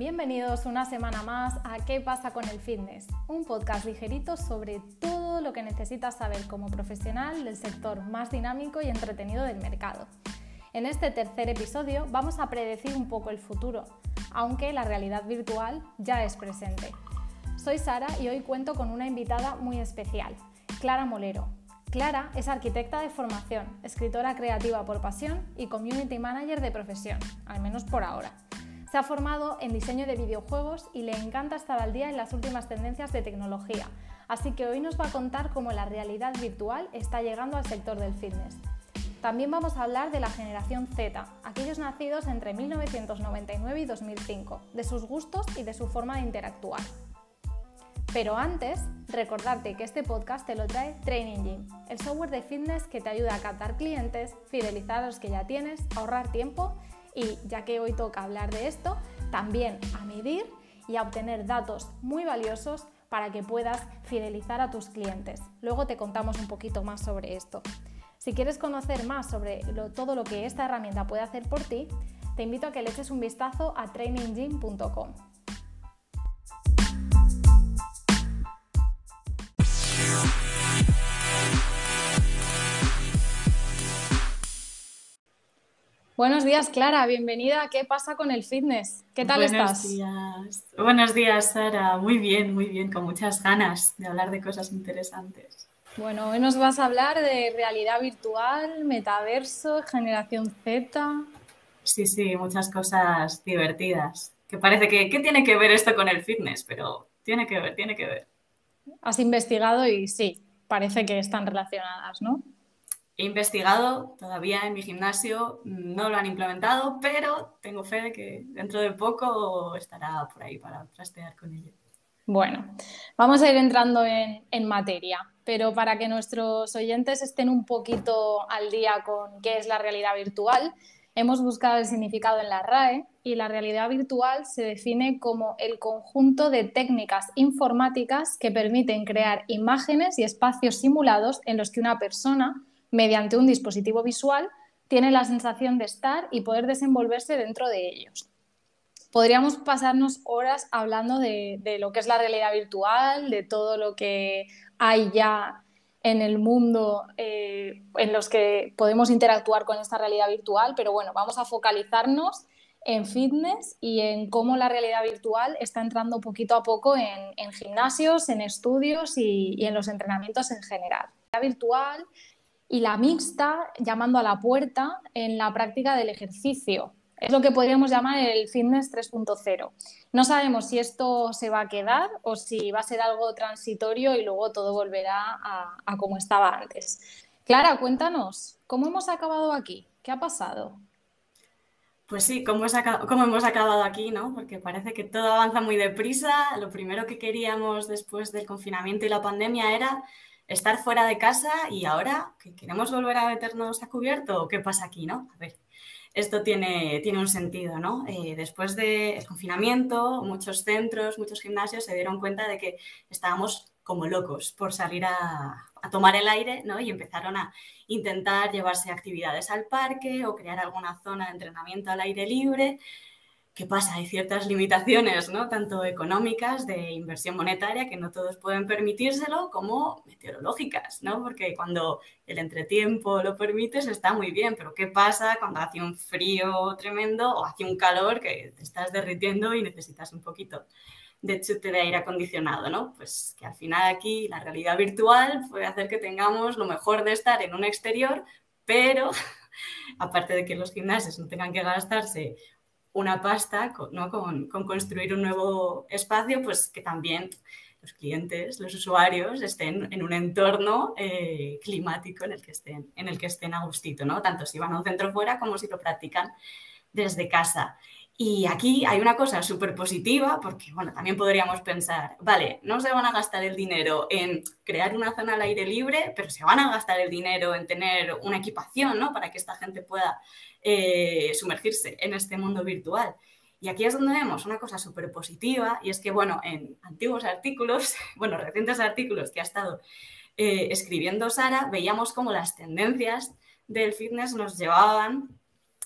Bienvenidos una semana más a ¿Qué pasa con el fitness? Un podcast ligerito sobre todo lo que necesitas saber como profesional del sector más dinámico y entretenido del mercado. En este tercer episodio vamos a predecir un poco el futuro, aunque la realidad virtual ya es presente. Soy Sara y hoy cuento con una invitada muy especial, Clara Molero. Clara es arquitecta de formación, escritora creativa por pasión y community manager de profesión, al menos por ahora. Se ha formado en diseño de videojuegos y le encanta estar al día en las últimas tendencias de tecnología, así que hoy nos va a contar cómo la realidad virtual está llegando al sector del fitness. También vamos a hablar de la generación Z, aquellos nacidos entre 1999 y 2005, de sus gustos y de su forma de interactuar. Pero antes, recordarte que este podcast te lo trae Training Gym, el software de fitness que te ayuda a captar clientes, fidelizar a los que ya tienes, ahorrar tiempo y, ya que hoy toca hablar de esto, también a medir y a obtener datos muy valiosos para que puedas fidelizar a tus clientes. Luego te contamos un poquito más sobre esto. Si quieres conocer más sobre todo lo que esta herramienta puede hacer por ti, te invito a que le eches un vistazo a traininggym.com. Buenos días, Clara, bienvenida. ¿Qué pasa con el fitness? ¿Qué tal Buenos estás? Días. Buenos días, Sara. Muy bien, muy bien, con muchas ganas de hablar de cosas interesantes. Bueno, hoy nos vas a hablar de realidad virtual, metaverso, generación Z. Sí, sí, muchas cosas divertidas. Que parece que, ¿qué tiene que ver esto con el fitness? Pero tiene que ver, tiene que ver. Has investigado y sí, parece que están relacionadas, ¿no? He investigado, todavía en mi gimnasio no lo han implementado, pero tengo fe de que dentro de poco estará por ahí para trastear con ello. Bueno, vamos a ir entrando en, en, materia, pero para que nuestros oyentes estén un poquito al día con qué es la realidad virtual, hemos buscado el significado en la RAE y la realidad virtual se define como el conjunto de técnicas informáticas que permiten crear imágenes y espacios simulados en los que una persona mediante un dispositivo visual, tiene la sensación de estar y poder desenvolverse dentro de ellos. Podríamos pasarnos horas hablando de, lo que es la realidad virtual, de todo lo que hay ya en el mundo eh, en los que podemos interactuar con esta realidad virtual, pero bueno, vamos a focalizarnos en fitness y en cómo la realidad virtual está entrando poquito a poco en, en gimnasios, en estudios y, y en los entrenamientos en general. La virtual y la mixta llamando a la puerta en la práctica del ejercicio. Es lo que podríamos llamar el fitness 3.0. No sabemos si esto se va a quedar o si va a ser algo transitorio y luego todo volverá a, como estaba antes. Clara, cuéntanos, ¿cómo hemos acabado aquí? ¿Qué ha pasado? Pues sí, ¿cómo, ¿cómo, hemos acabado aquí? ¿no? Porque parece que todo avanza muy deprisa. Lo primero que queríamos después del confinamiento y la pandemia era estar fuera de casa y ahora que queremos volver a meternos a cubierto, ¿qué pasa aquí, no? A ver, esto tiene, tiene un sentido, ¿no? Eh, después del confinamiento, muchos centros, muchos gimnasios se dieron cuenta de que estábamos como locos por salir a, a tomar el aire, ¿no? Y empezaron a intentar llevarse actividades al parque o crear alguna zona de entrenamiento al aire libre. ¿Qué pasa? Hay ciertas limitaciones, ¿no? Tanto económicas, de inversión monetaria, que no todos pueden permitírselo, como meteorológicas, ¿no? Porque cuando el entretiempo lo permites está muy bien, pero ¿qué pasa cuando hace un frío tremendo o hace un calor que te estás derritiendo y necesitas un poquito de chute de aire acondicionado, ¿no? Pues que al final aquí la realidad virtual puede hacer que tengamos lo mejor de estar en un exterior, pero aparte de que los gimnasios no tengan que gastarse una pasta con, construir un nuevo espacio, pues que también los clientes, los usuarios estén en un entorno eh, climático en el que estén, en el que estén a gustito, ¿no? Tanto si van a un centro fuera como si lo practican desde casa. Y aquí hay una cosa súper positiva, porque bueno, también podríamos pensar, vale, no se van a gastar el dinero en crear una zona al aire libre, pero se van a gastar el dinero en tener una equipación, ¿no? Para que esta gente pueda eh, sumergirse en este mundo virtual. Y aquí es donde vemos una cosa súper positiva, y es que, bueno, en antiguos artículos, bueno, recientes artículos que ha estado eh, escribiendo Sara, veíamos cómo las tendencias del fitness nos llevaban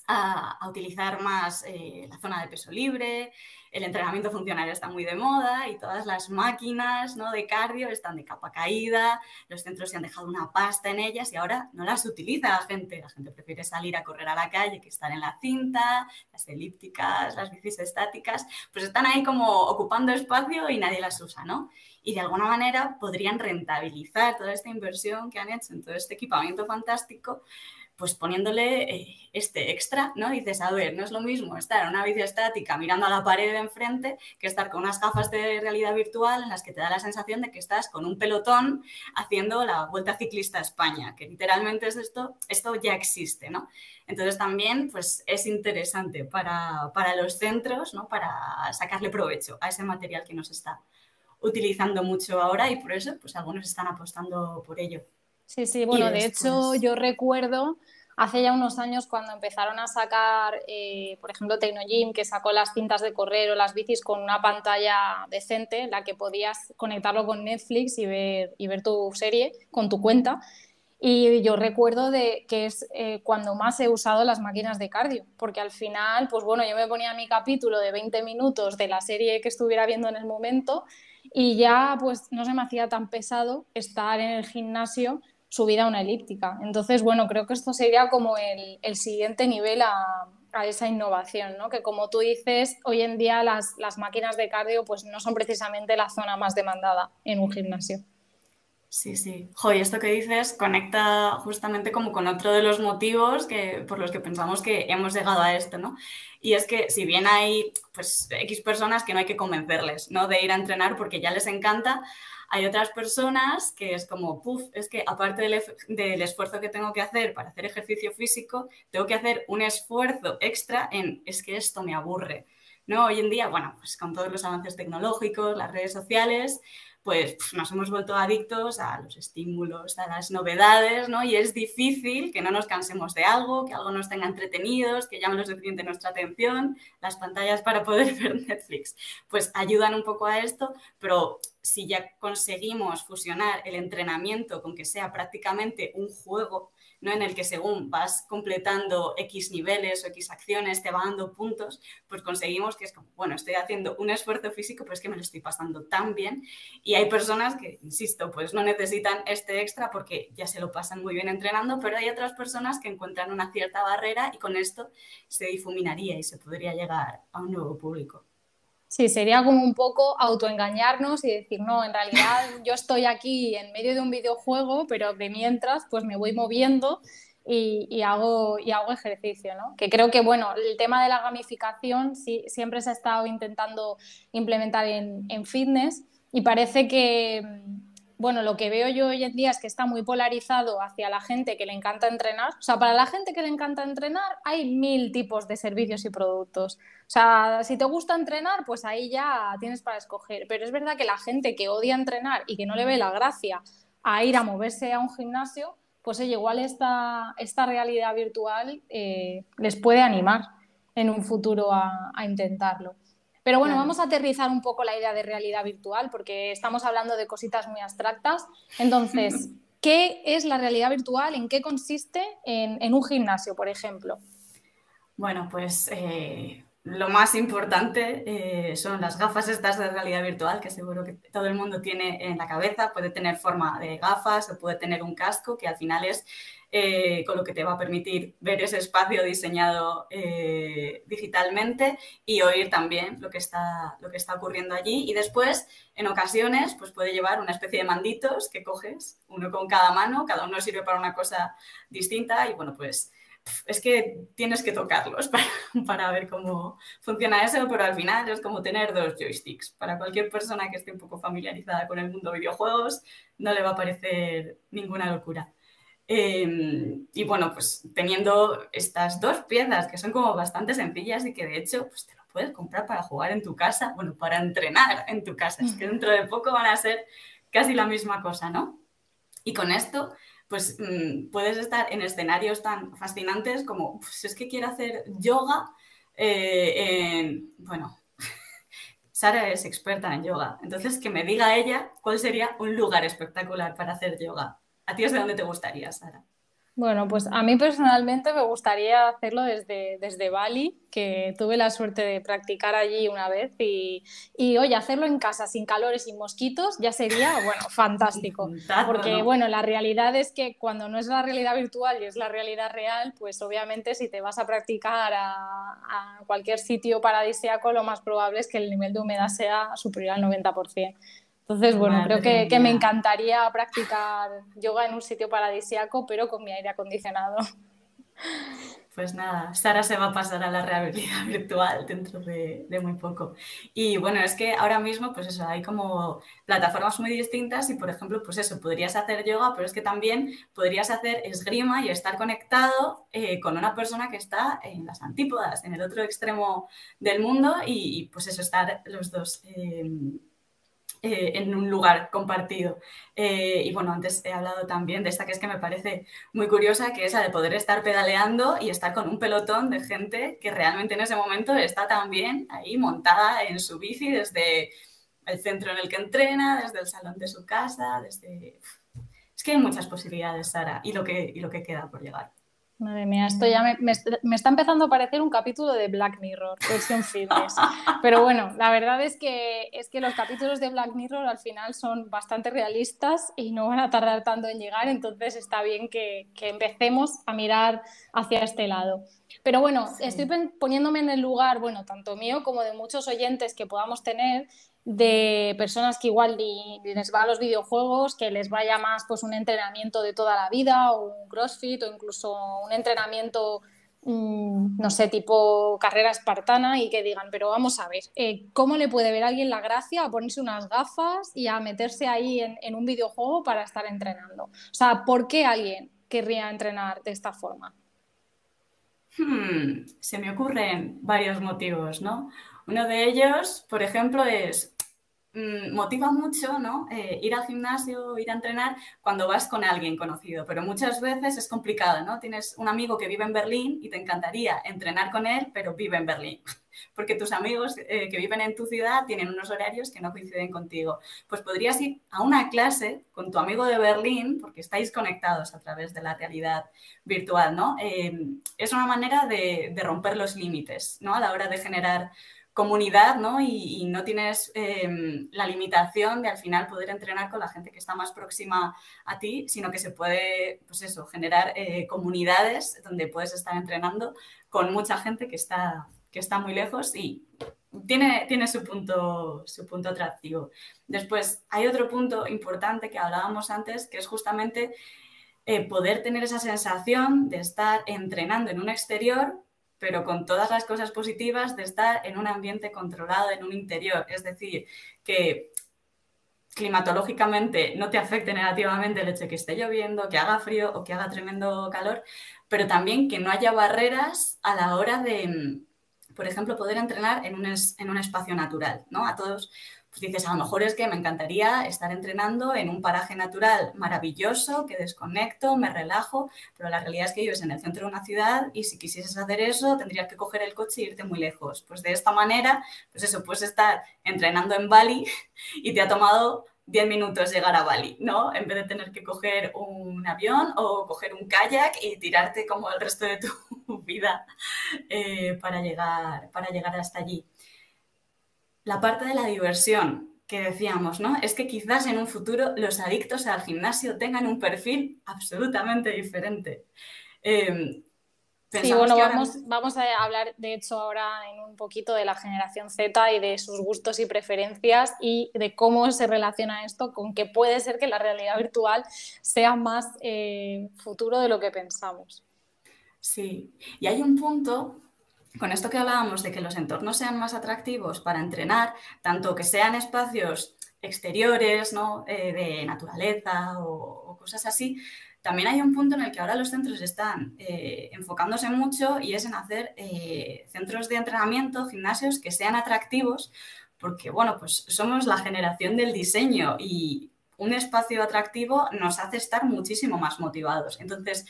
a, utilizar más eh, la zona de peso libre, el entrenamiento funcional está muy de moda y todas las máquinas ¿no? de cardio están de capa caída, los centros se han dejado una pasta en ellas y ahora no las utiliza la gente. La gente prefiere salir a correr a la calle que estar en la cinta, las elípticas, las bicis estáticas, pues están ahí como ocupando espacio y nadie las usa, ¿no? Y de alguna manera podrían rentabilizar toda esta inversión que han hecho en todo este equipamiento fantástico pues poniéndole eh, este extra, ¿no? Dices, a ver, no es lo mismo estar en una bici estática mirando a la pared de enfrente que estar con unas gafas de realidad virtual en las que te da la sensación de que estás con un pelotón haciendo la Vuelta Ciclista a España, que literalmente es esto, esto ya existe, ¿no? Entonces también pues, es interesante para, para los centros, ¿no? Para sacarle provecho a ese material que nos está utilizando mucho ahora y por eso pues algunos están apostando por ello. Sí, sí, bueno, de hecho yo recuerdo hace ya unos años cuando empezaron a sacar, eh, por ejemplo, Tecnogym, que sacó las cintas de correr o las bicis con una pantalla decente en la que podías conectarlo con Netflix y ver, y ver tu serie con tu cuenta. Y yo recuerdo de que es eh, cuando más he usado las máquinas de cardio, porque al final, pues bueno, yo me ponía mi capítulo de 20 minutos de la serie que estuviera viendo en el momento y ya pues no se me hacía tan pesado estar en el gimnasio subida a una elíptica. Entonces, bueno, creo que esto sería como el, el siguiente nivel a, a, esa innovación, ¿no? Que como tú dices, hoy en día las, las máquinas de cardio pues no son precisamente la zona más demandada en un gimnasio. Sí, sí. Joder, esto que dices conecta justamente como con otro de los motivos que, por los que pensamos que hemos llegado a esto, ¿no? Y es que si bien hay pues X personas que no hay que convencerles, ¿no? De ir a entrenar porque ya les encanta, hay otras personas que es como, puff, es que aparte del, esfuerzo que tengo que hacer para hacer ejercicio físico, tengo que hacer un esfuerzo extra en, es que esto me aburre. ¿no? Hoy en día, bueno, pues con todos los avances tecnológicos, las redes sociales, pues nos hemos vuelto adictos a los estímulos, a las novedades, ¿no? Y es difícil que no nos cansemos de algo, que algo nos tenga entretenidos, que llame lo suficiente nuestra atención. Las pantallas para poder ver Netflix, pues ayudan un poco a esto, pero si ya conseguimos fusionar el entrenamiento con que sea prácticamente un juego, ¿no? en el que según vas completando X niveles o X acciones, te va dando puntos, pues conseguimos que es como, bueno, estoy haciendo un esfuerzo físico, pero es que me lo estoy pasando tan bien. Y hay personas que, insisto, pues no necesitan este extra porque ya se lo pasan muy bien entrenando, pero hay otras personas que encuentran una cierta barrera y con esto se difuminaría y se podría llegar a un nuevo público. Sí, sería como un poco autoengañarnos y decir, no, en realidad yo estoy aquí en medio de un videojuego, pero de mientras pues me voy moviendo y, hago, y hago ejercicio, ¿no? Que creo que, bueno, el tema de la gamificación sí, siempre se ha estado intentando implementar en, en fitness y parece que bueno, lo que veo yo hoy en día es que está muy polarizado hacia la gente que le encanta entrenar. O sea, para la gente que le encanta entrenar hay mil tipos de servicios y productos. O sea, si te gusta entrenar, pues ahí ya tienes para escoger. Pero es verdad que la gente que odia entrenar y que no le ve la gracia a ir a moverse a un gimnasio, pues igual esta, esta realidad virtual eh, les puede animar en un futuro a intentarlo. Pero bueno, vamos a aterrizar un poco la idea de realidad virtual porque estamos hablando de cositas muy abstractas. Entonces, ¿qué es la realidad virtual? ¿En qué consiste en, un gimnasio, por ejemplo? Bueno, pues eh, lo más importante eh, son las gafas estas de realidad virtual, que seguro que todo el mundo tiene en la cabeza. Puede tener forma de gafas o puede tener un casco, que al final es eh, con lo que te va a permitir ver ese espacio diseñado eh, digitalmente y oír también lo que, está, lo que está ocurriendo allí. Y después, en ocasiones, pues puede llevar una especie de manditos que coges, uno con cada mano, cada uno sirve para una cosa distinta y bueno, pues es que tienes que tocarlos para, para, ver cómo funciona eso, pero al final es como tener dos joysticks. Para cualquier persona que esté un poco familiarizada con el mundo de videojuegos, no le va a parecer ninguna locura. Em, y bueno, pues teniendo estas dos piezas que son como bastante sencillas y que de hecho pues te lo puedes comprar para jugar en tu casa, bueno, para entrenar en tu casa. Es que dentro de poco van a ser casi la misma cosa, ¿no? Y con esto, pues mm, puedes estar en escenarios tan fascinantes como, pues es que quiero hacer yoga eh, en, bueno, Sara es experta en yoga, entonces que me diga ella cuál sería un lugar espectacular para hacer yoga ¿A ti es de dónde te gustaría, Sara? Bueno, pues a mí personalmente me gustaría hacerlo desde, desde Bali, que tuve la suerte de practicar allí una vez y, y, oye, hacerlo en casa sin calores y mosquitos ya sería, bueno, fantástico. Porque, bueno, la realidad es que cuando no es la realidad virtual y es la realidad real, pues obviamente si te vas a practicar a, a cualquier sitio paradisíaco, lo más probable es que el nivel de humedad sea superior al 90%. Entonces, bueno, creo que, que, me encantaría practicar yoga en un sitio paradisiaco, pero con mi aire acondicionado. Pues nada, Sara se va a pasar a la realidad virtual dentro de, de, muy poco. Y bueno, es que ahora mismo, pues eso, hay como plataformas muy distintas y, por ejemplo, pues eso, podrías hacer yoga, pero es que también podrías hacer esgrima y estar conectado eh, con una persona que está en las antípodas, en el otro extremo del mundo y, y pues eso, estar los dos. Eh, eh, en un lugar compartido. Eh, y bueno, antes he hablado también de esta que es que me parece muy curiosa, que es la de poder estar pedaleando y estar con un pelotón de gente que realmente en ese momento está también ahí montada en su bici desde el centro en el que entrena, desde el salón de su casa, desde... Es que hay muchas posibilidades, Sara, y lo que, y lo que queda por llegar. Madre mía, esto ya me, me, está empezando a parecer un capítulo de Black Mirror, versión fitness. Pero bueno, la verdad es que, es que los capítulos de Black Mirror al final son bastante realistas y no van a tardar tanto en llegar, entonces está bien que, que empecemos a mirar hacia este lado. Pero bueno, estoy poniéndome en el lugar, bueno, tanto mío como de muchos oyentes que podamos tener de personas que igual les va a los videojuegos, que les vaya más pues un entrenamiento de toda la vida o un crossfit o incluso un entrenamiento, mm, no sé, tipo carrera espartana y que digan, pero vamos a ver, eh, ¿cómo le puede ver a alguien la gracia a ponerse unas gafas y a meterse ahí en, un videojuego para estar entrenando? O sea, ¿por qué alguien querría entrenar de esta forma? Hmm, se me ocurren varios motivos, ¿no? Uno de ellos, por ejemplo, es Mm, motiva mucho ¿no? Eh, ir al gimnasio, ir a entrenar cuando vas con alguien conocido, pero muchas veces es complicado, ¿no? Tienes un amigo que vive en Berlín y te encantaría entrenar con él, pero vive en Berlín, porque tus amigos eh, que viven en tu ciudad tienen unos horarios que no coinciden contigo. Pues podrías ir a una clase con tu amigo de Berlín, porque estáis conectados a través de la realidad virtual, ¿no? Eh, es una manera de, de romper los límites, ¿no? A la hora de generar comunidad, ¿no? Y, no tienes em, la limitación de al final poder entrenar con la gente que está más próxima a ti, sino que se puede, pues eso, generar eh, comunidades donde puedes estar entrenando con mucha gente que está, que está muy lejos y tiene, tiene su, punto, su punto atractivo. Después, hay otro punto importante que hablábamos antes, que es justamente eh, poder tener esa sensación de estar entrenando en un exterior pero con todas las cosas positivas de estar en un ambiente controlado, en un interior. Es decir, que climatológicamente no te afecte negativamente el hecho de que esté lloviendo, que haga frío o que haga tremendo calor, pero también que no haya barreras a la hora de, por ejemplo, poder entrenar en un, en un espacio natural. ¿no? A todos pues dices, a lo mejor es que me encantaría estar entrenando en un paraje natural maravilloso, que desconecto, me relajo, pero la realidad es que vives en el centro de una ciudad y si quisieses hacer eso tendrías que coger el coche e irte muy lejos. Pues de esta manera, pues eso, puedes estar entrenando en Bali y te ha tomado 10 minutos llegar a Bali, ¿no? En vez de tener que coger un avión o coger un kayak y tirarte como el resto de tu vida eh, para, llegar, para llegar hasta allí la parte de la diversión que decíamos, ¿no? Es que quizás en un futuro los adictos al gimnasio tengan un perfil absolutamente diferente. Em, sí, bueno, vamos, vamos, a hablar de hecho ahora en un poquito de la generación Z y de sus gustos y preferencias y de cómo se relaciona esto con que puede ser que la realidad virtual sea más eh, futuro de lo que pensamos. Sí, y hay un punto con esto que hablábamos de que los entornos sean más atractivos para entrenar, tanto que sean espacios exteriores, ¿no? Eh, de naturaleza o, cosas así, también hay un punto en el que ahora los centros están eh, enfocándose mucho y es en hacer eh, centros de entrenamiento, gimnasios que sean atractivos, porque bueno, pues somos la generación del diseño y un espacio atractivo nos hace estar muchísimo más motivados. Entonces,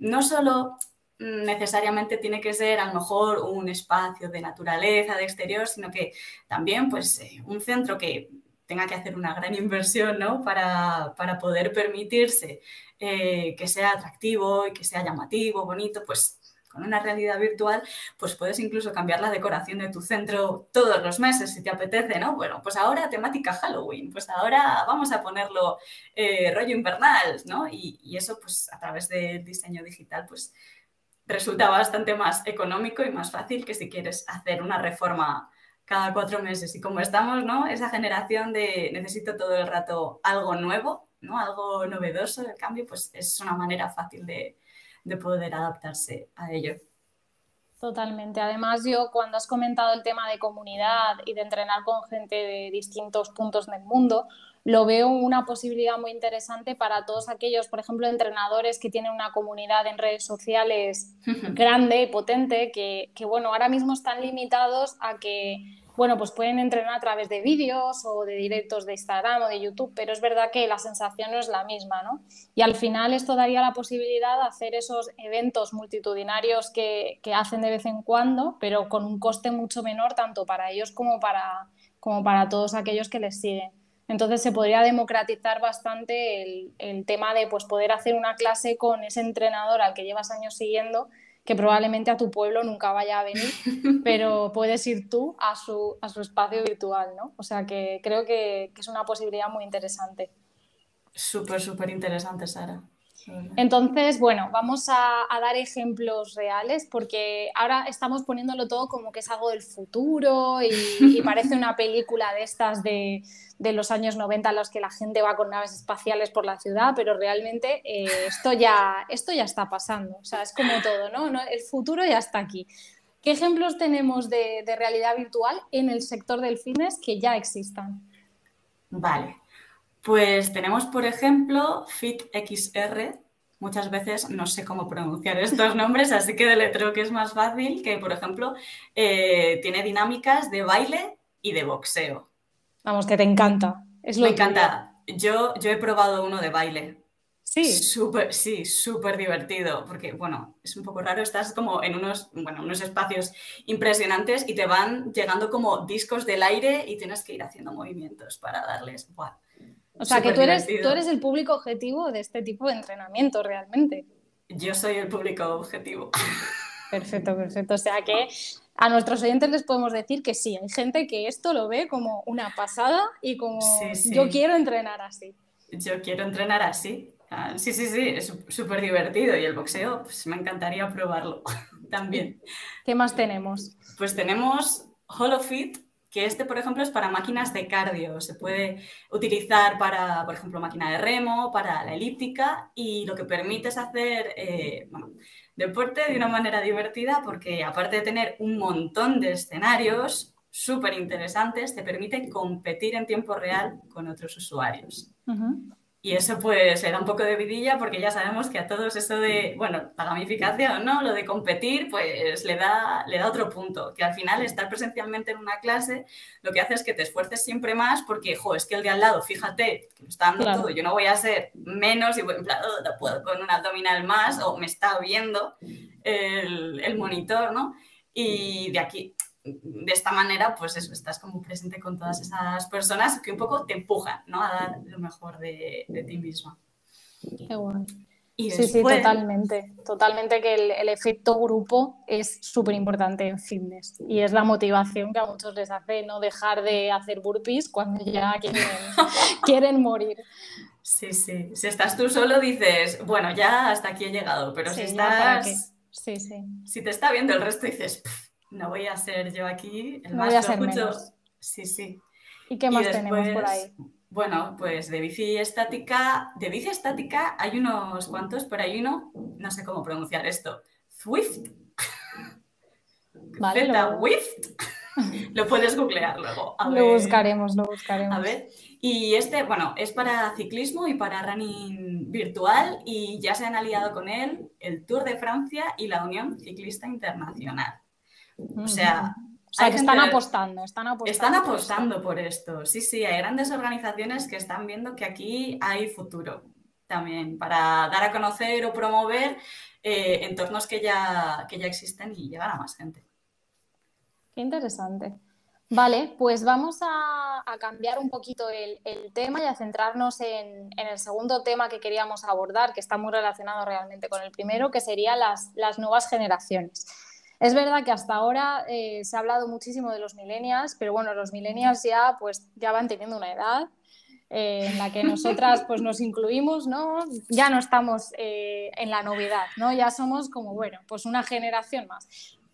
no solo necesariamente tiene que ser a lo mejor un espacio de naturaleza, de exterior, sino que también pues eh, un centro que tenga que hacer una gran inversión ¿no? para, poder permitirse eh, que sea atractivo y que sea llamativo, bonito, pues con una realidad virtual, pues puedes incluso cambiar la decoración de tu centro todos los meses si te apetece, ¿no? Bueno, pues ahora temática Halloween, pues ahora vamos a ponerlo eh, rollo invernal, ¿no? Y, y, eso, pues a través del diseño digital, pues resulta bastante más económico y más fácil que si quieres hacer una reforma cada cuatro meses. Y como estamos, ¿no? Esa generación de necesito todo el rato algo nuevo, ¿no? Algo novedoso del cambio, pues es una manera fácil de, de poder adaptarse a ello. Totalmente. Además, yo cuando has comentado el tema de comunidad y de entrenar con gente de distintos puntos del mundo, lo veo una posibilidad muy interesante para todos aquellos, por ejemplo, entrenadores que tienen una comunidad en redes sociales grande y potente, que, que, bueno, ahora mismo están limitados a que bueno, pues pueden entrenar a través de vídeos o de directos de Instagram o de YouTube, pero es verdad que la sensación no es la misma, ¿no? Y al final esto daría la posibilidad de hacer esos eventos multitudinarios que, hacen de vez en cuando, pero con un coste mucho menor tanto para ellos como para, como para todos aquellos que les siguen. Entonces se podría democratizar bastante el, el tema de pues, poder hacer una clase con ese entrenador al que llevas años siguiendo que probablemente a tu pueblo nunca vaya a venir, pero puedes ir tú a su, a su espacio virtual, ¿no? O sea que creo que, es una posibilidad muy interesante. Súper, súper interesante, Sara. Entonces, bueno, vamos a, dar ejemplos reales porque ahora estamos poniéndolo todo como que es algo del futuro y parece una película de estas de, de los años 90 en los que la gente va con naves espaciales por la ciudad, pero realmente eh, esto, ya, esto ya está pasando. O sea, es como todo, ¿no? El futuro ya está aquí. ¿Qué ejemplos tenemos de, realidad virtual en el sector del fitness que ya existan? Vale, pues tenemos, por ejemplo, FitXR. Muchas veces no sé cómo pronunciar estos nombres, así que deletreo que es más fácil, que por ejemplo eh, tiene dinámicas de baile y de boxeo. Vamos, que te encanta. Es lo Me encanta. Yo, yo he probado uno de baile. Sí. Súper, sí, súper divertido, porque, bueno, es un poco raro, estás como en unos, bueno, unos espacios impresionantes y te van llegando como discos del aire y tienes que ir haciendo movimientos para darles, O sea, que tú eres, tú eres el público objetivo de este tipo de entrenamiento realmente. Yo soy el público objetivo. Perfecto, perfecto. O sea que a nuestros oyentes les podemos decir que sí, hay gente que esto lo ve como una pasada y como yo quiero entrenar así. Yo quiero entrenar así. Ah, sí, sí, sí, es súper divertido y el boxeo, pues me encantaría probarlo también. ¿Qué más tenemos? Pues tenemos HoloFit, que este, por ejemplo, es para máquinas de cardio. Se puede utilizar para, por ejemplo, máquina de remo, para la elíptica y lo que permite es hacer, eh, deporte de una manera divertida porque aparte de tener un montón de escenarios súper interesantes, te permite competir en tiempo real con otros usuarios. Y eso pues le da un poco de vidilla porque ya sabemos que a todos eso de, bueno, la gamificación, ¿no? Lo de competir, pues le da, le da otro punto, que al final estar presencialmente en una clase lo que hace es que te esfuerces siempre más porque, jo, es que el de al lado, fíjate, que me está dando todo, yo no voy a ser menos y voy en plan, oh, puedo con un abdominal más o me está viendo el, el monitor, ¿no? Y de aquí, de esta manera, pues eso, estás como presente con todas esas personas que un poco te empujan, ¿no? A dar lo mejor de, ti misma. Qué bueno. sí, sí, totalmente. Totalmente que el, efecto grupo es súper importante en fitness y es la motivación que a muchos les hace no dejar de hacer burpees cuando ya quieren, quieren morir. Sí, sí. Si estás tú solo dices, bueno, ya hasta aquí he llegado, pero si estás... Sí, sí. Si te está viendo el resto dices, no voy a ser yo aquí el no más voy a ser menos. Sí, sí. ¿Y qué más tenemos por ahí? Bueno, pues de bici estática, de bici estática hay unos cuantos, pero hay uno, no sé cómo pronunciar esto, Swift. Vale, lo... lo puedes googlear luego. lo buscaremos, lo buscaremos. A ver. Y este, bueno, es para ciclismo y para running virtual y ya se han aliado con él el Tour de Francia y la Unión Ciclista Internacional. O sea, están apostando, están apostando. Están apostando por esto. Sí, sí, hay grandes organizaciones que están viendo que aquí hay futuro también para dar a conocer o promover eh, entornos que ya, que ya existen y llegar a más gente. Qué interesante. Vale, pues vamos a, cambiar un poquito el, tema y a centrarnos en, el segundo tema que queríamos abordar, que está muy relacionado realmente con el primero, que serían las, nuevas generaciones. Es verdad que hasta ahora eh, se ha hablado muchísimo de los millennials, pero bueno, los millennials ya, pues, ya van teniendo una edad eh, en la que nosotras pues, nos incluimos, ¿no? Ya no estamos eh, en la novedad, ¿no? Ya somos como, bueno, pues una generación más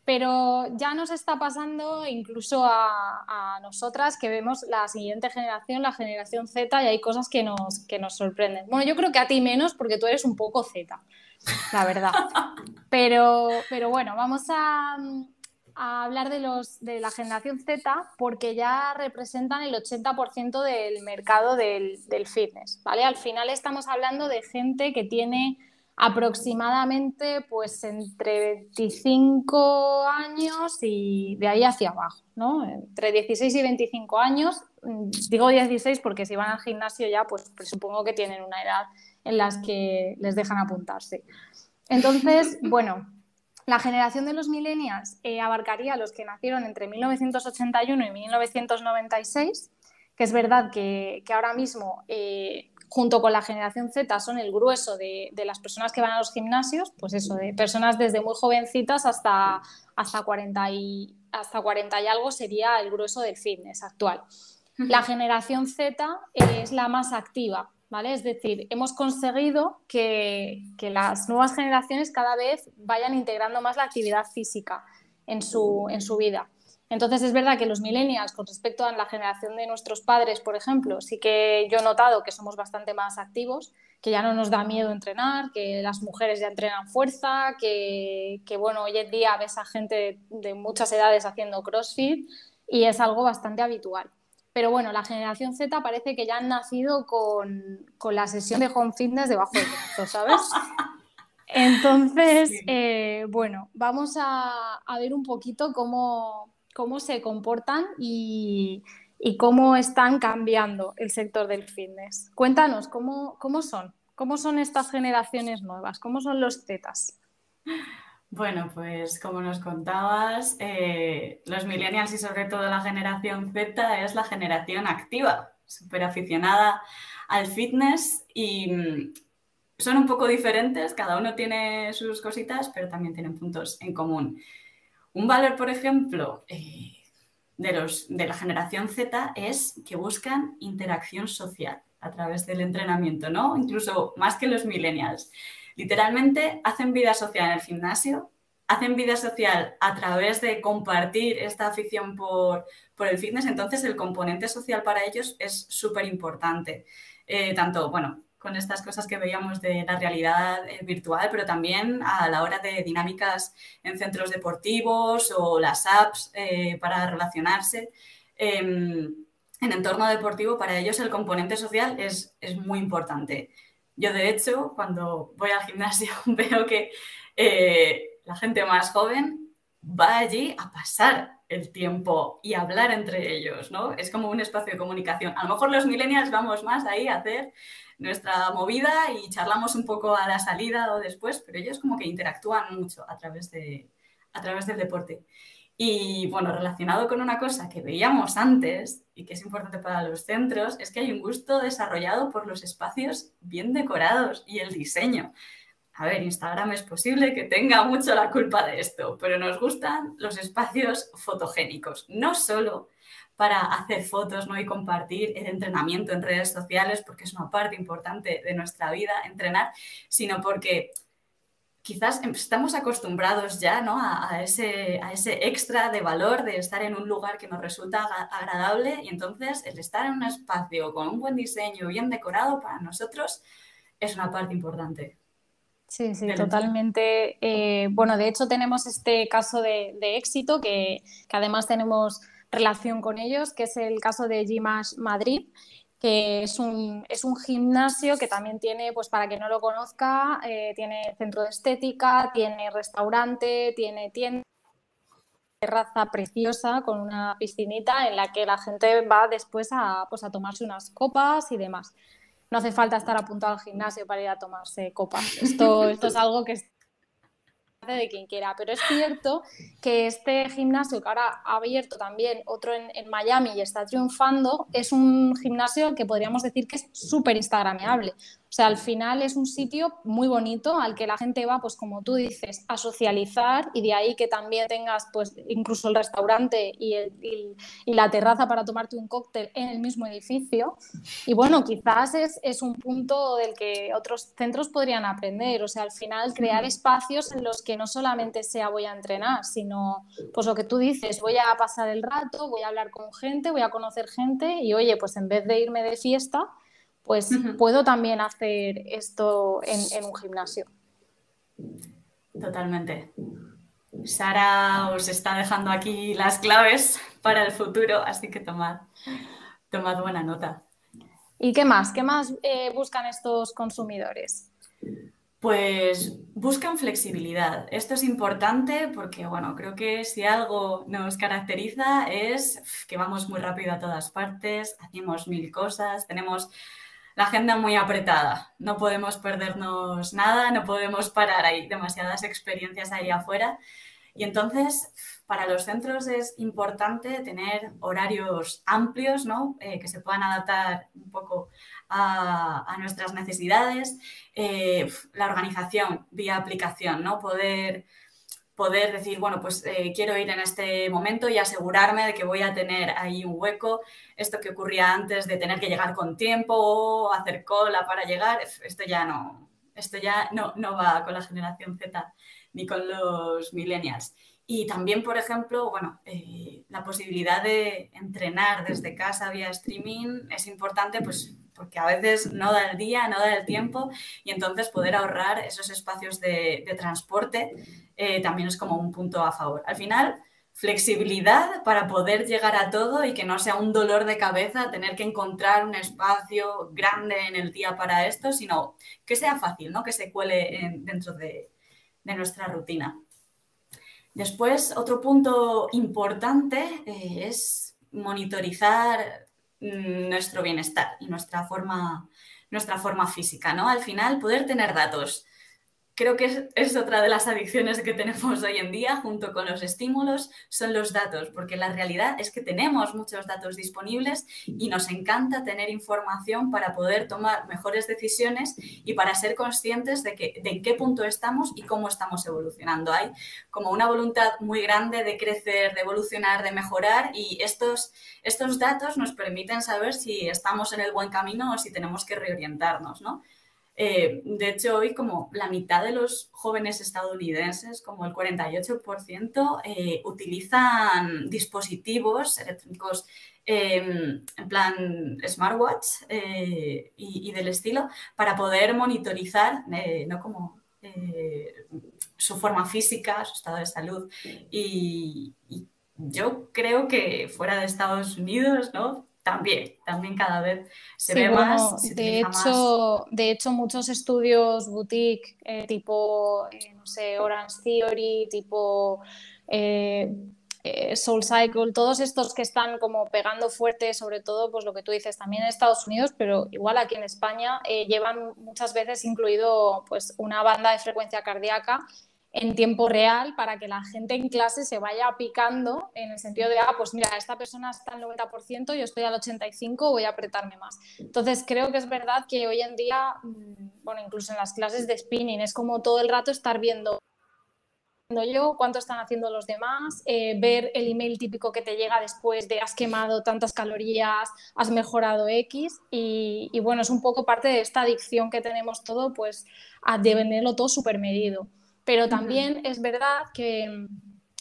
pero ya nos está pasando incluso a, nosotras que vemos la siguiente generación, la generación Z, y hay cosas que nos, que nos sorprenden. Bueno, yo creo que a ti menos porque tú eres un poco Z, la verdad. Pero, pero bueno, vamos a, hablar de, los, de la generación Z porque ya representan el 80% del mercado del, del fitness, ¿vale? Al final estamos hablando de gente que tiene aproximadamente pues entre 25 años y de ahí hacia abajo, ¿no? Entre 16 y 25 años, mm, digo 16 porque si van al gimnasio ya pues, pues supongo que tienen una edad en las que les dejan apuntarse. Entonces, bueno, la generación de los millennials eh, abarcaría a los que nacieron entre 1981 y 1996, que es verdad que, ahora mismo eh, junto con la generación Z son el grueso de, las personas que van a los gimnasios, pues eso, de personas desde muy jovencitas hasta, hasta, 40 y, hasta 40 y algo sería el grueso del fitness actual. La generación Z es la más activa, ¿vale? Es decir, hemos conseguido que, que las nuevas generaciones cada vez vayan integrando más la actividad física en su, en su vida. Entonces es verdad que los millennials, con respecto a la generación de nuestros padres, por ejemplo, sí que yo he notado que somos bastante más activos, que ya no nos da miedo entrenar, que las mujeres ya entrenan fuerza, que, bueno, hoy en día ves a gente de, muchas edades haciendo CrossFit y es algo bastante habitual. Pero bueno, la generación Z parece que ya han nacido con, la sesión de home fitness debajo del brazo, ¿sabes? Entonces, eh, bueno, vamos a, a, ver un poquito cómo, cómo se comportan y, cómo están cambiando el sector del fitness. Cuéntanos, ¿cómo, cómo son? ¿Cómo son estas generaciones nuevas? ¿Cómo son los Zetas? Bueno, pues como nos contabas, eh, los millennials y sobre todo la generación Z es la generación activa, súper aficionada al fitness y mm, son un poco diferentes, cada uno tiene sus cositas, pero también tienen puntos en común. Un valor, por ejemplo, eh, de, los, de la generación Z es que buscan interacción social a través del entrenamiento, ¿no? Incluso más que los millennials. Literalmente hacen vida social en el gimnasio, hacen vida social a través de compartir esta afición por, el fitness, entonces el componente social para ellos es súper importante. Eh, tanto, bueno, con estas cosas que veíamos de la realidad eh, virtual, pero también a la hora de dinámicas en centros deportivos o las apps eh, para relacionarse. Em, en entorno deportivo, para ellos el componente social es, es, muy importante. Yo, de hecho, cuando voy al gimnasio veo que eh, la gente más joven va allí a pasar el tiempo y hablar entre ellos, ¿no? Es como un espacio de comunicación. A lo mejor los millennials vamos más ahí a hacer nuestra movida y charlamos un poco a la salida o después, pero ellos como que interactúan mucho a través, de, a través del deporte. Y bueno, relacionado con una cosa que veíamos antes y que es importante para los centros, es que hay un gusto desarrollado por los espacios bien decorados y el diseño. A ver, Instagram es posible que tenga mucho la culpa de esto, pero nos gustan los espacios fotogénicos, no solo para hacer fotos ¿no? y compartir el entrenamiento en redes sociales, porque es una parte importante de nuestra vida, entrenar, sino porque quizás estamos acostumbrados ya ¿no? a, ese, a ese extra de valor de estar en un lugar que nos resulta agradable y entonces el estar en un espacio con un buen diseño, bien decorado, para nosotros es una parte importante. Sí, sí, totalmente. Eh, bueno, de hecho tenemos este caso de, éxito que, que, además tenemos relación con ellos, que es el caso de Gimash Madrid, que es un, es un gimnasio que también tiene, pues para que no lo conozca, eh, tiene centro de estética, tiene restaurante, tiene tienda terraza preciosa con una piscinita en la que la gente va después a, pues, a tomarse unas copas y demás. No hace falta estar apuntado al gimnasio para ir a tomarse copas. Esto, esto es algo que de quien quiera. Pero es cierto que este gimnasio que ahora ha abierto también otro en, en Miami y está triunfando, es un gimnasio que podríamos decir que es súper instagrameable. O sea, al final es un sitio muy bonito al que la gente va, pues como tú dices, a socializar y de ahí que también tengas pues incluso el restaurante y, la terraza para tomarte un cóctel en el mismo edificio. Y bueno, quizás es, es, un punto del que otros centros podrían aprender. O sea, al final crear espacios en los que no solamente sea voy a entrenar, sino pues lo que tú dices, voy a pasar el rato, voy a hablar con gente, voy a conocer gente y oye, pues en vez de irme de fiesta, pues puedo también hacer esto en, un gimnasio. Totalmente. Sara os está dejando aquí las claves para el futuro, así que tomad, tomad buena nota. ¿Y qué más? ¿Qué más eh, buscan estos consumidores? Pues buscan flexibilidad. Esto es importante porque, bueno, creo que si algo nos caracteriza es que vamos muy rápido a todas partes, hacemos mil cosas, tenemos la agenda muy apretada. No podemos perdernos nada, no podemos parar. Hay demasiadas experiencias ahí afuera. Y entonces, para los centros es importante tener horarios amplios, ¿no? Eh, que se puedan adaptar un poco a, nuestras necesidades. Eh, la organización vía aplicación, ¿no? Poder poder decir, bueno, pues eh, quiero ir en este momento y asegurarme de que voy a tener ahí un hueco. Esto que ocurría antes de tener que llegar con tiempo o hacer cola para llegar, esto ya no, esto ya no, no va con la generación Z ni con los millennials. Y también, por ejemplo, bueno, eh, la posibilidad de entrenar desde casa vía streaming es importante, pues porque a veces no da el día, no da el tiempo y entonces poder ahorrar esos espacios de, transporte eh, también es como un punto a favor. Al final, flexibilidad para poder llegar a todo y que no sea un dolor de cabeza tener que encontrar un espacio grande en el día para esto, sino que sea fácil, ¿no? que se cuele dentro de, nuestra rutina. Después, otro punto importante eh, es monitorizar Mm, nuestro bienestar y nuestra forma, nuestra forma física, ¿no? Al final, poder tener datos creo que es, otra de las adicciones que tenemos hoy en día, junto con los estímulos, son los datos, porque la realidad es que tenemos muchos datos disponibles y nos encanta tener información para poder tomar mejores decisiones y para ser conscientes de, que, de en qué punto estamos y cómo estamos evolucionando. Hay como una voluntad muy grande de crecer, de evolucionar, de mejorar y estos, estos datos nos permiten saber si estamos en el buen camino o si tenemos que reorientarnos, ¿no? Eh, de hecho, hoy como la mitad de los jóvenes estadounidenses, como el 48%, eh, utilizan dispositivos electrónicos em, en plan smartwatch eh, y, del estilo para poder monitorizar, ¿no? como su forma física, su estado de salud. y yo creo que fuera de Estados Unidos, ¿no? También, también cada vez se ve más. de, hecho, de hecho, muchos estudios boutique eh, tipo, eh, no sé, Orange Theory, tipo eh, Soul Cycle, todos estos que están como pegando fuerte, sobre todo, pues lo que tú dices, también en Estados Unidos, pero igual aquí en España, llevan muchas veces incluido pues una banda de frecuencia cardíaca en tiempo real para que la gente en clase se vaya picando en el sentido de, ah, pues mira, esta persona está al 90%, yo estoy al 85%, voy a apretarme más. Entonces, creo que es verdad que hoy en día, mm, bueno, incluso en las clases de spinning, es como todo el rato estar viendo yo, cuánto están haciendo los demás, eh, ver el email típico que te llega después de has quemado tantas calorías, has mejorado X y, y bueno, es un poco parte de esta adicción que tenemos todo, pues a devenirlo todo súper medido. Pero también es verdad que,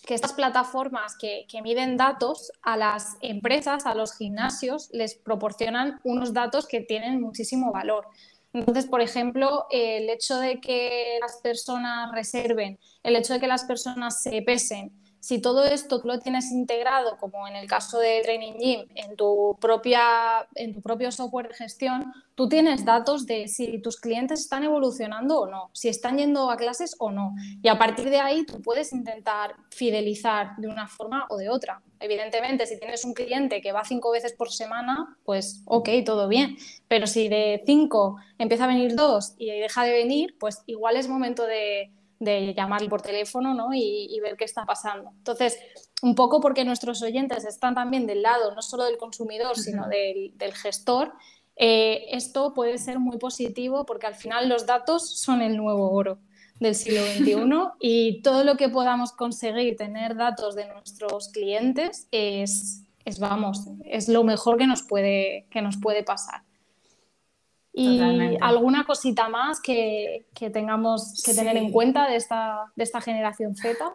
estas plataformas que, miden datos a las empresas, a los gimnasios, les proporcionan unos datos que tienen muchísimo valor. Entonces, por ejemplo, el hecho de que las personas reserven, el hecho de que las personas se pesen, si todo esto lo tienes integrado, como en el caso de Training Gym, en tu, propia, en tu propio software de gestión, tú tienes datos de si tus clientes están evolucionando o no, si están yendo a clases o no. Y a partir de ahí tú puedes intentar fidelizar de una forma o de otra. Evidentemente, si tienes un cliente que va cinco veces por semana, pues ok, todo bien. Pero si de cinco empieza a venir dos y deja de venir, pues igual es momento de de llamar por teléfono ¿no? y, ver qué está pasando. Entonces, un poco porque nuestros oyentes están también del lado no solo del consumidor, sino del, gestor, eh, esto puede ser muy positivo porque al final los datos son el nuevo oro del siglo XXI y todo lo que podamos conseguir tener datos de nuestros clientes es, es vamos, es lo mejor que nos puede, que nos puede pasar. Y alguna cosita más que, tengamos que tener en cuenta de esta, de esta generación Z.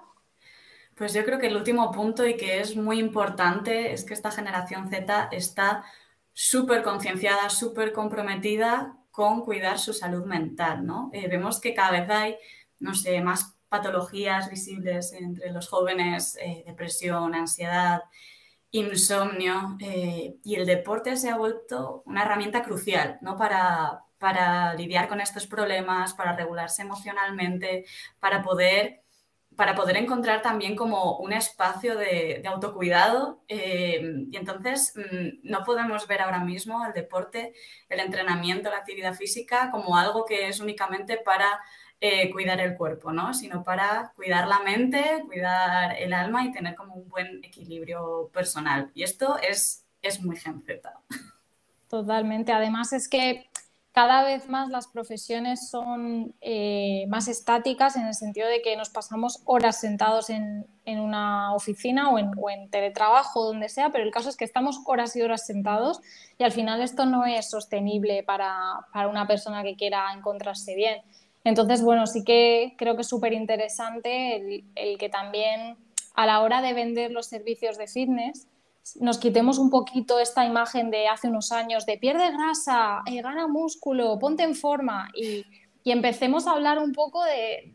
Pues yo creo que el último punto y que es muy importante es que esta generación Z está súper concienciada, súper comprometida con cuidar su salud mental, ¿no? Eh, vemos que cada vez hay, no sé, más patologías visibles entre los jóvenes, eh, depresión, ansiedad, insomnio eh, y el deporte se ha vuelto una herramienta crucial ¿no? para, para lidiar con estos problemas, para regularse emocionalmente, para poder, para poder encontrar también como un espacio de, autocuidado. Eh, y entonces mm, no podemos ver ahora mismo el deporte, el entrenamiento, la actividad física como algo que es únicamente para eh, cuidar el cuerpo, ¿no? Sino para cuidar la mente, cuidar el alma y tener como un buen equilibrio personal. Y esto es, es muy Gen Totalmente. Además es que cada vez más las profesiones son eh, más estáticas en el sentido de que nos pasamos horas sentados en, una oficina o en, o en, teletrabajo, donde sea, pero el caso es que estamos horas y horas sentados y al final esto no es sostenible para, para una persona que quiera encontrarse bien. Entonces, bueno, sí que creo que es súper interesante el, que también a la hora de vender los servicios de fitness nos quitemos un poquito esta imagen de hace unos años de pierde grasa, eh, gana músculo, ponte en forma y, empecemos a hablar un poco de,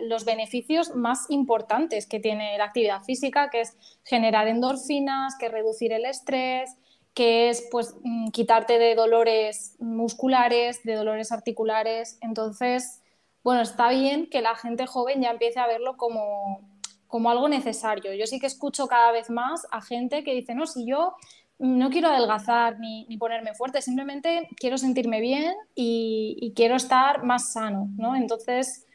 los beneficios más importantes que tiene la actividad física, que es generar endorfinas, que reducir el estrés, que es pues mm, quitarte de dolores musculares, de dolores articulares. Entonces, bueno, está bien que la gente joven ya empiece a verlo como, como algo necesario. Yo sí que escucho cada vez más a gente que dice, no, si yo no quiero adelgazar ni, ni ponerme fuerte, simplemente quiero sentirme bien y, quiero estar más sano, ¿no? Entonces,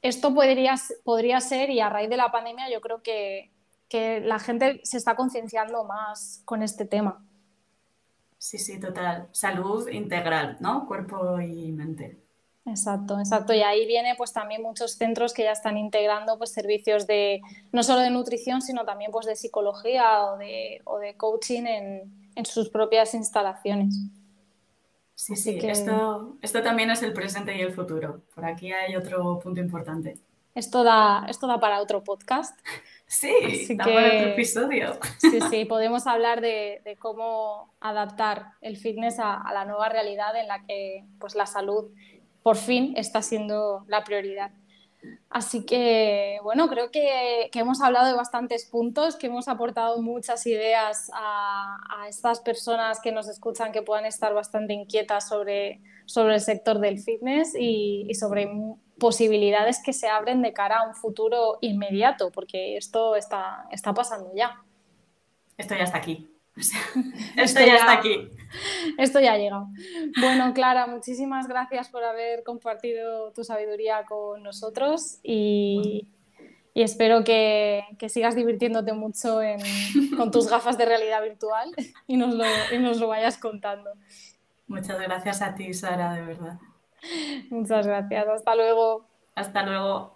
esto podría, podría ser, y a raíz de la pandemia yo creo que, que la gente se está concienciando más con este tema. Sí, sí, total. Salud integral, ¿no? Cuerpo y mente. Exacto, exacto. Y ahí viene pues también muchos centros que ya están integrando pues servicios de no solo de nutrición, sino también pues de psicología o de, o de coaching en, sus propias instalaciones. Sí, sí, esto, esto también es el presente y el futuro. Por aquí hay otro punto importante. Esto da, esto da para otro podcast. Sí, da para otro episodio. Sí, sí, podemos hablar de, cómo adaptar el fitness a, la nueva realidad en la que pues, la salud por fin está siendo la prioridad. Así que, bueno, creo que, hemos hablado de bastantes puntos, que hemos aportado muchas ideas a, estas personas que nos escuchan que puedan estar bastante inquietas sobre, sobre el sector del fitness y, y sobre posibilidades que se abren de cara a un futuro inmediato, porque esto está, está pasando ya. Esto ya está aquí. esto, ya, está aquí. Esto ya ha llegado. Bueno, Clara, muchísimas gracias por haber compartido tu sabiduría con nosotros y, espero que, sigas divirtiéndote mucho con tus gafas de realidad virtual y nos, lo, y nos lo vayas contando. Muchas gracias a ti, Sara, de verdad. Muchas gracias. Hasta luego. Hasta luego.